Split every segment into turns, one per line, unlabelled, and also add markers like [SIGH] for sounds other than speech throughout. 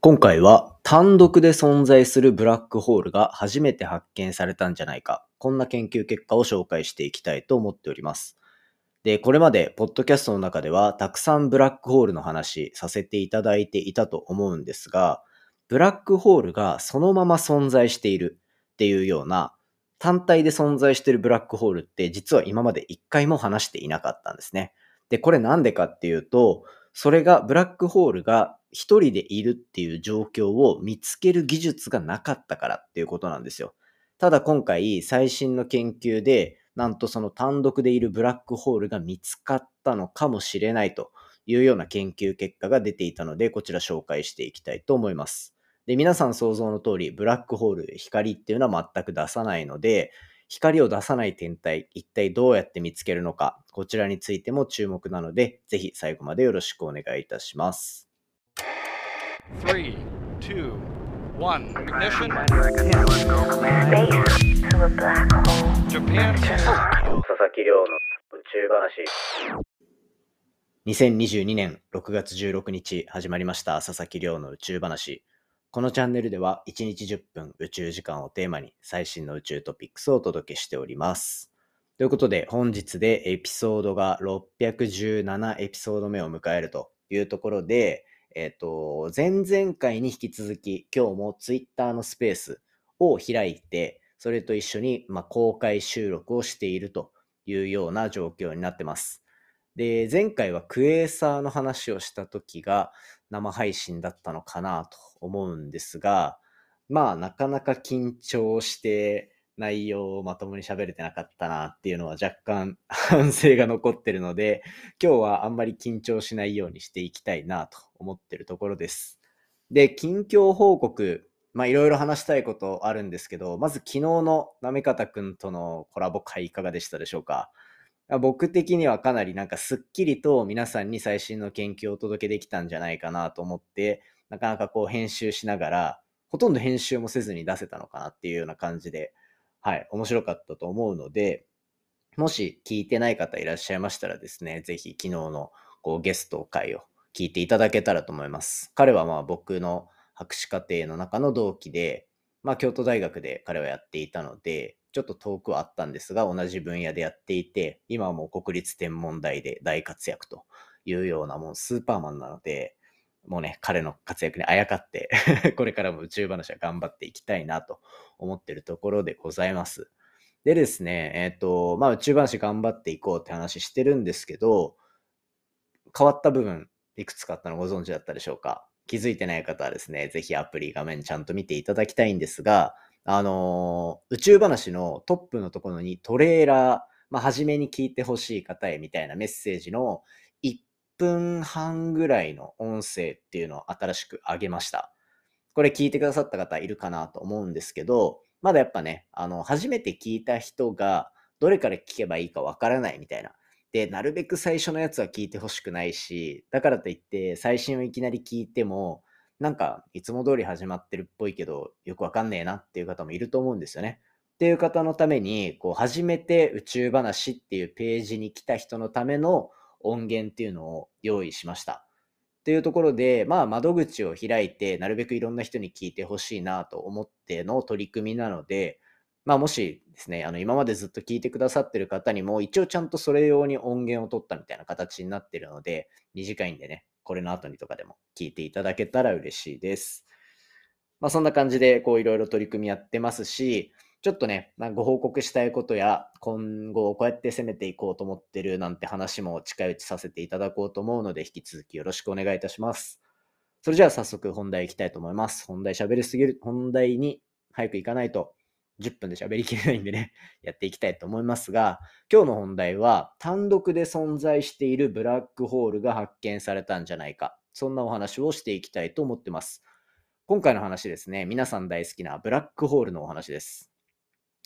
今回は単独で存在するブラックホールが初めて発見されたんじゃないか。こんな研究結果を紹介していきたいと思っております。で、これまでポッドキャストの中ではたくさんブラックホールの話させていただいていたと思うんですが、ブラックホールがそのまま存在しているっていうような単体で存在しているブラックホールって実は今まで一回も話していなかったんですね。で、これなんでかっていうと、それがブラックホールが一人でいるっていう状況を見つける技術がなかったからっていうことなんですよ。ただ今回最新の研究でなんとその単独でいるブラックホールが見つかったのかもしれないというような研究結果が出ていたのでこちら紹介していきたいと思います。で、皆さん想像の通りブラックホール、光っていうのは全く出さないので、光を出さない天体、一体どうやって見つけるのか、こちらについても注目なので、ぜひ最後までよろしくお願いいたします。3, 2, 1, ignition. Japan 佐々木亮の宇宙話。2022年6月16日始まりました佐々木亮の宇宙話。このチャンネルでは1日10分宇宙時間をテーマに最新の宇宙トピックスをお届けしております。ということで本日でエピソードが617エピソード目を迎えるというところで、えっ、ー、と、前々回に引き続き、今日も Twitter のスペースを開いて、それと一緒に、まあ、公開収録をしているというような状況になってます。で、前回はクエーサーの話をした時が生配信だったのかなと思うんですが、まあ、なかなか緊張して内容をまともに喋れてなかったなっていうのは若干 [LAUGHS] 反省が残ってるので、今日はあんまり緊張しないようにしていきたいなと思ってるところです。で、近況報告、まあいろいろ話したいことあるんですけど、まず昨日のなめかたくんとのコラボ会いかがでしたでしょうか？僕的にはかなりなんかすっきりと皆さんに最新の研究をお届けできたんじゃないかなと思って、なかなかこう編集しながら、ほとんど編集もせずに出せたのかなっていうような感じで、はい、面白かったと思うので、もし聞いてない方いらっしゃいましたらですね、ぜひ昨日のこうゲスト会を聞いていただけたらと思います。彼はまあ僕の博士課程の中の同期で、まあ京都大学で彼はやっていたので、ちょっと遠くはあったんですが、同じ分野でやっていて、今はもう国立天文台で大活躍というようなもうスーパーマンなので、もうね、彼の活躍にあやかって [LAUGHS] これからも宇宙話は頑張っていきたいなと思ってるところでございます。でですね、えっ、ー、と、まあ宇宙話頑張っていこうって話してるんですけど、変わった部分、いくつかあったのご存知だったでしょうか？気づいてない方はですね、ぜひアプリ画面ちゃんと見ていただきたいんですが、あのー、宇宙話のトップのところにトレーラー、まあ、初めに聞いてほしい方へみたいなメッセージの分半ぐらいの音声っていうのを新しく上げました。これ聞いてくださった方いるかなと思うんですけど、まだやっぱね、あの、初めて聞いた人がどれから聞けばいいかわからないみたいな。で、なるべく最初のやつは聞いてほしくないし、だからといって最新をいきなり聞いても、なんかいつも通り始まってるっぽいけど、よくわかんねえなっていう方もいると思うんですよね。っていう方のために、こう、初めて宇宙話っていうページに来た人のための音源っていうのを用意しました。っていうところで、まあ、窓口を開いて、なるべくいろんな人に聞いてほしいなと思っての取り組みなので、まあ、もしですね、あの、今までずっと聞いてくださってる方にも、一応ちゃんとそれ用に音源を取ったみたいな形になってるので、短いんでね、これの後にとかでも聞いていただけたら嬉しいです。まあ、そんな感じで、こう、いろいろ取り組みやってますし、ちょっとね、ご報告したいことや、今後こうやって攻めていこうと思ってるなんて話も近いうちさせていただこうと思うので、引き続きよろしくお願いいたします。それじゃあ早速本題いきたいと思います。本題喋りすぎる、本題に早く行かないと10分で喋りきれないんでね、[LAUGHS] やっていきたいと思いますが、今日の本題は単独で存在しているブラックホールが発見されたんじゃないか。そんなお話をしていきたいと思ってます。今回の話ですね、皆さん大好きなブラックホールのお話です。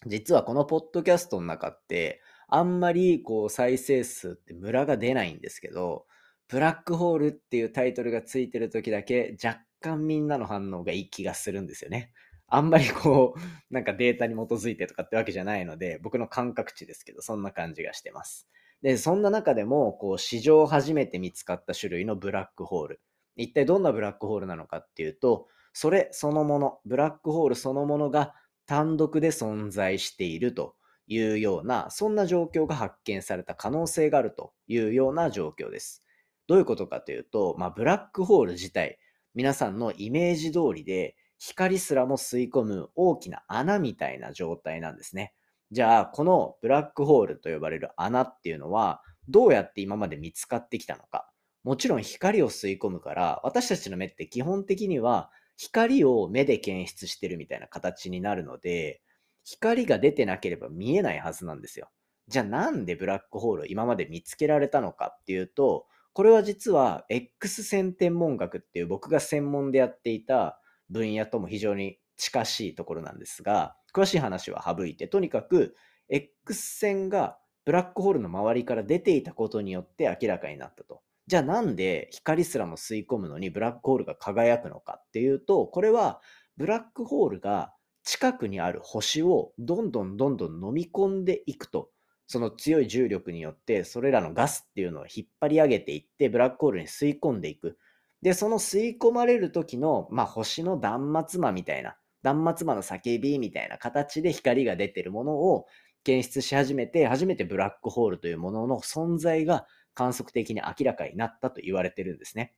実はこのポッドキャストの中って、あんまりこう再生数ってムラが出ないんですけど、ブラックホールっていうタイトルがついてる時だけ若干みんなの反応がいい気がするんですよね。あんまりこう、[LAUGHS] なんかデータに基づいてとかってわけじゃないので、僕の感覚値ですけど、そんな感じがしてます。で、そんな中でも、こう、史上初めて見つかった種類のブラックホール。一体どんなブラックホールなのかっていうと、それそのもの、ブラックホールそのものが単独で存在しているというような、そんな状況が発見された可能性があるというような状況です。どういうことかというと、まあ、ブラックホール自体、皆さんのイメージ通りで、光すらも吸い込む大きな穴みたいな状態なんですね。じゃあ、このブラックホールと呼ばれる穴っていうのは、どうやって今まで見つかってきたのか。もちろん光を吸い込むから、私たちの目って基本的には光を目で検出してるみたいな形になるので、光が出てなければ見えないはずなんですよ。じゃあなんでブラックホールを今まで見つけられたのかっていうと、これは実は X 線天文学っていう僕が専門でやっていた分野とも非常に近しいところなんですが、詳しい話は省いて、とにかく X 線がブラックホールの周りから出ていたことによって明らかになったと。じゃあなんで光すらも吸い込むのにブラックホールが輝くのかっていうと、これはブラックホールが近くにある星をどんどんどんどん飲み込んでいくと。その強い重力によってそれらのガスっていうのを引っ張り上げていってブラックホールに吸い込んでいく。で、その吸い込まれる時の、まあ、星の断末魔みたいな、断末魔の叫びみたいな形で光が出てるものを検出し始めて、初めてブラックホールというものの存在が観測的に明らかになったと言われてるんですね。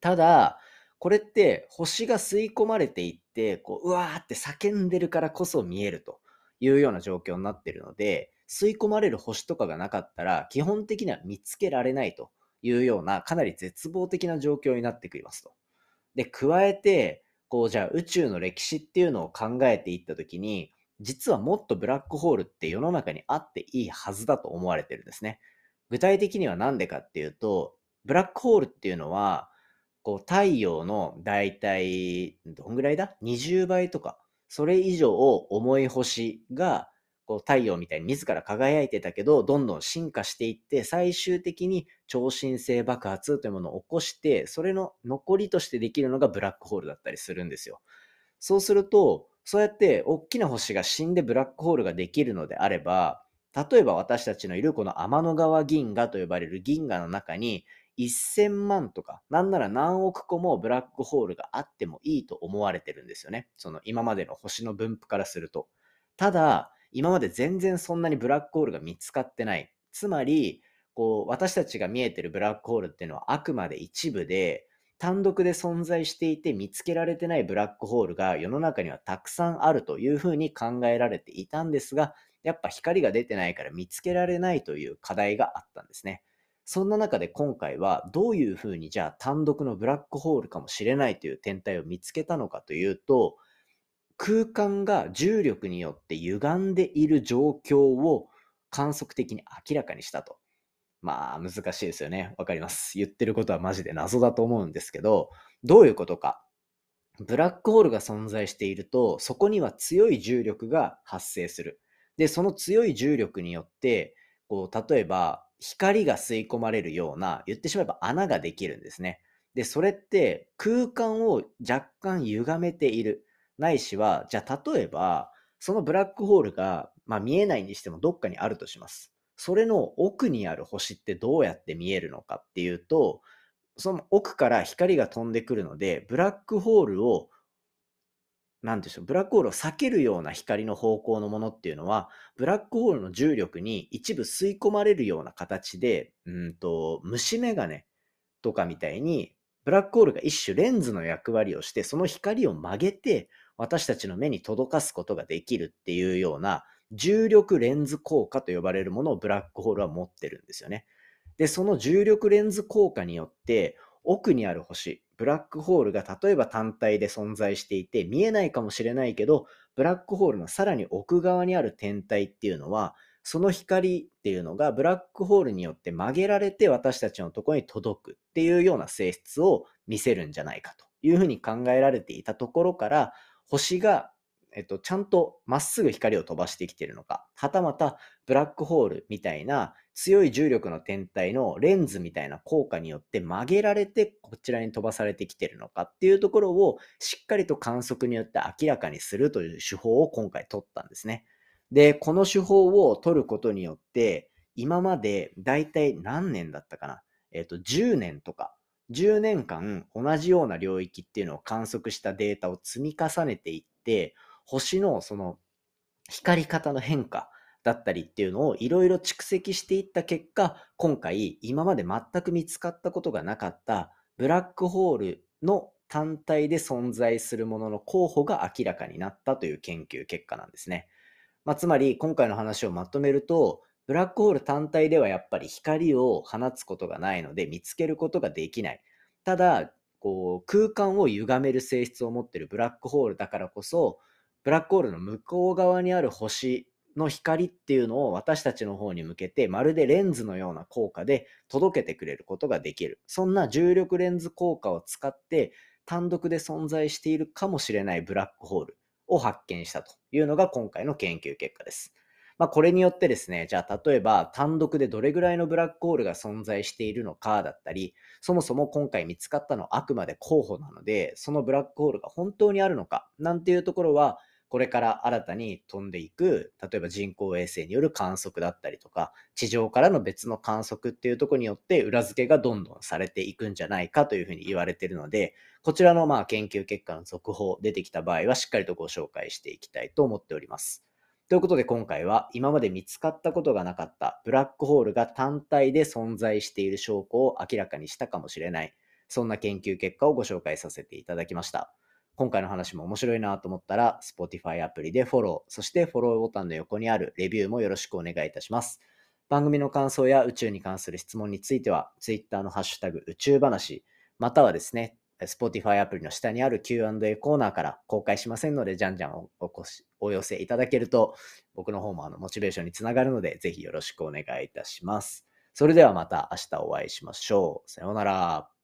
ただ、これって星が吸い込まれていって、こう、うわーって叫んでるからこそ見えるというような状況になってるので、吸い込まれる星とかがなかったら、基本的には見つけられないというような、かなり絶望的な状況になってきますと。で、加えて、こう、じゃあ宇宙の歴史っていうのを考えていったときに、実はもっとブラックホールって世の中にあっていいはずだと思われてるんですね。具体的には何でかっていうと、ブラックホールっていうのは、こう太陽の大体、どんぐらいだ ?20 倍とか、それ以上重い星が、こう太陽みたいに自ら輝いてたけど、どんどん進化していって、最終的に超新星爆発というものを起こして、それの残りとしてできるのがブラックホールだったりするんですよ。そうすると、そうやって大きな星が死んでブラックホールができるのであれば、例えば私たちのいるこの天の川銀河と呼ばれる銀河の中に1000万とか、なんなら何億個もブラックホールがあってもいいと思われてるんですよね。その今までの星の分布からすると。ただ、今まで全然そんなにブラックホールが見つかってない。つまり、こう、私たちが見えてるブラックホールっていうのはあくまで一部で、単独で存在していて見つけられてないブラックホールが世の中にはたくさんあるというふうに考えられていたんですが、やっぱ光が出てないから見つけられないという課題があったんですね。そんな中で今回はどういうふうにじゃあ単独のブラックホールかもしれないという天体を見つけたのかというと、空間が重力によって歪んでいる状況を観測的に明らかにしたと。まあ難しいですよね。わかります。言ってることはマジで謎だと思うんですけど、どういうことか。ブラックホールが存在していると、そこには強い重力が発生する。で、その強い重力によって、こう、例えば、光が吸い込まれるような、言ってしまえば穴ができるんですね。で、それって空間を若干歪めている。ないしは、じゃあ例えば、そのブラックホールが、まあ、見えないにしてもどっかにあるとします。それの奥にある星ってどうやって見えるのかっていうと、その奥から光が飛んでくるので、ブラックホールをなんでしょう、ブラックホールを避けるような光の方向のものっていうのは、ブラックホールの重力に一部吸い込まれるような形で、うんと、虫眼鏡とかみたいに、ブラックホールが一種レンズの役割をして、その光を曲げて、私たちの目に届かすことができるっていうような、重力レンズ効果と呼ばれるものをブラックホールは持ってるんですよね。で、その重力レンズ効果によって、奥にある星、ブラックホールが例えば単体で存在していて見えないかもしれないけど、ブラックホールのさらに奥側にある天体っていうのは、その光っていうのがブラックホールによって曲げられて私たちのところに届くっていうような性質を見せるんじゃないかというふうに考えられていたところから、星がえっと、ちゃんとまっすぐ光を飛ばしてきてるのか、はたまたブラックホールみたいな強い重力の天体のレンズみたいな効果によって曲げられてこちらに飛ばされてきてるのかっていうところをしっかりと観測によって明らかにするという手法を今回取ったんですね。で、この手法を取ることによって、今までだいたい何年だったかな？えっ、と、10年とか10年間同じような領域っていうのを観測したデータを積み重ねていって、星のその光り方の変化だったりっていうのをいろいろ蓄積していった結果、今回今まで全く見つかったことがなかったブラックホールの単体で存在するものの候補が明らかになったという研究結果なんですね。まあ、つまり今回の話をまとめると、ブラックホール単体ではやっぱり光を放つことがないので見つけることができない。ただ、こう空間を歪める性質を持っているブラックホールだからこそ、ブラックホールの向こう側にある星の光っていうのを私たちの方に向けてまるでレンズのような効果で届けてくれることができる。そんな重力レンズ効果を使って単独で存在しているかもしれないブラックホールを発見したというのが今回の研究結果です。まあ、これによってですね、じゃあ例えば単独でどれぐらいのブラックホールが存在しているのかだったり、そもそも今回見つかったのはあくまで候補なので、そのブラックホールが本当にあるのかなんていうところは、これから新たに飛んでいく、例えば人工衛星による観測だったりとか、地上からの別の観測っていうところによって裏付けがどんどんされていくんじゃないかというふうに言われているので、こちらのまあ研究結果の続報出てきた場合はしっかりとご紹介していきたいと思っております。ということで今回は今まで見つかったことがなかったブラックホールが単体で存在している証拠を明らかにしたかもしれない。そんな研究結果をご紹介させていただきました。今回の話も面白いなと思ったら Spotify アプリでフォロー、そしてフォローボタンの横にあるレビューもよろしくお願いいたします。番組の感想や宇宙に関する質問については Twitter のハッシュタグ宇宙話、またはですね、Spotify アプリの下にある Q&A コーナーから公開しませんので、じゃんじゃんおおお寄せいただけると、僕の方もあのモチベーションにつながるので、ぜひよろしくお願いいたします。それではまた明日お会いしましょう。さようなら。